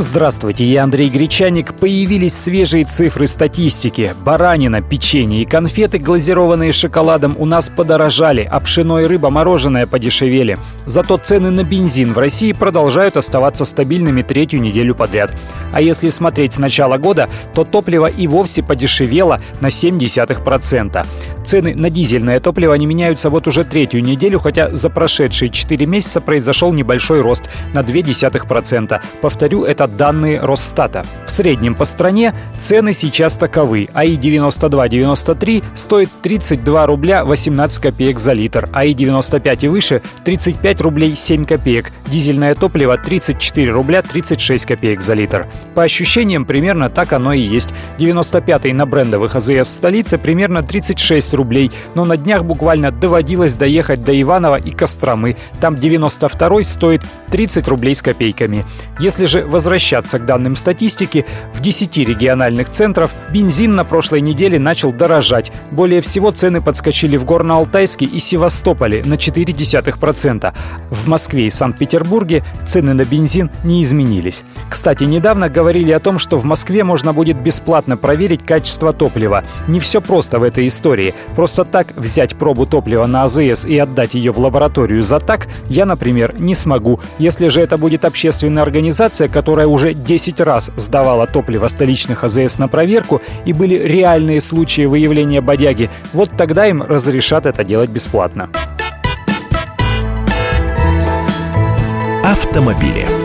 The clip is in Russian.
Здравствуйте, я Андрей Гречаник. Появились свежие цифры статистики. Баранина, печенье и конфеты, глазированные шоколадом, у нас подорожали, а пшено и рыба мороженое подешевели. Зато цены на бензин в России продолжают оставаться стабильными третью неделю подряд. А если смотреть с начала года, то топливо и вовсе подешевело на 0,7%. Цены на дизельное топливо не меняются вот уже третью неделю, хотя за прошедшие 4 месяца произошел небольшой рост на 0,2%. Повторю, это данные Росстата. В среднем по стране цены сейчас таковы. АИ-92-93 стоит 32 рубля 18 копеек за литр, АИ-95 и выше 35 рублей 7 копеек, дизельное топливо 34 рубля 36 копеек за литр. По ощущениям, примерно так оно и есть. 95 на брендовых АЗС в столице примерно 36 рублей, но на днях буквально доводилось доехать до Иванова и Костромы. Там 92 стоит 30 рублей с копейками. Если же возвращаться к данным статистики, в 10 региональных центров бензин на прошлой неделе начал дорожать. Более всего цены подскочили в Горно-Алтайске и Севастополе на 0,4%. В Москве и Санкт-Петербурге цены на бензин не изменились. Кстати, недавно говорили о том, что в Москве можно будет бесплатно проверить качество топлива. Не все просто в этой истории. Просто так взять пробу топлива на АЗС и отдать ее в лабораторию за так я, например, не смогу. Если же это будет общественная организация, которая уже 10 раз сдавала топливо столичных АЗС на проверку и были реальные случаи выявления бодяги, вот тогда им разрешат это делать бесплатно. Автомобили.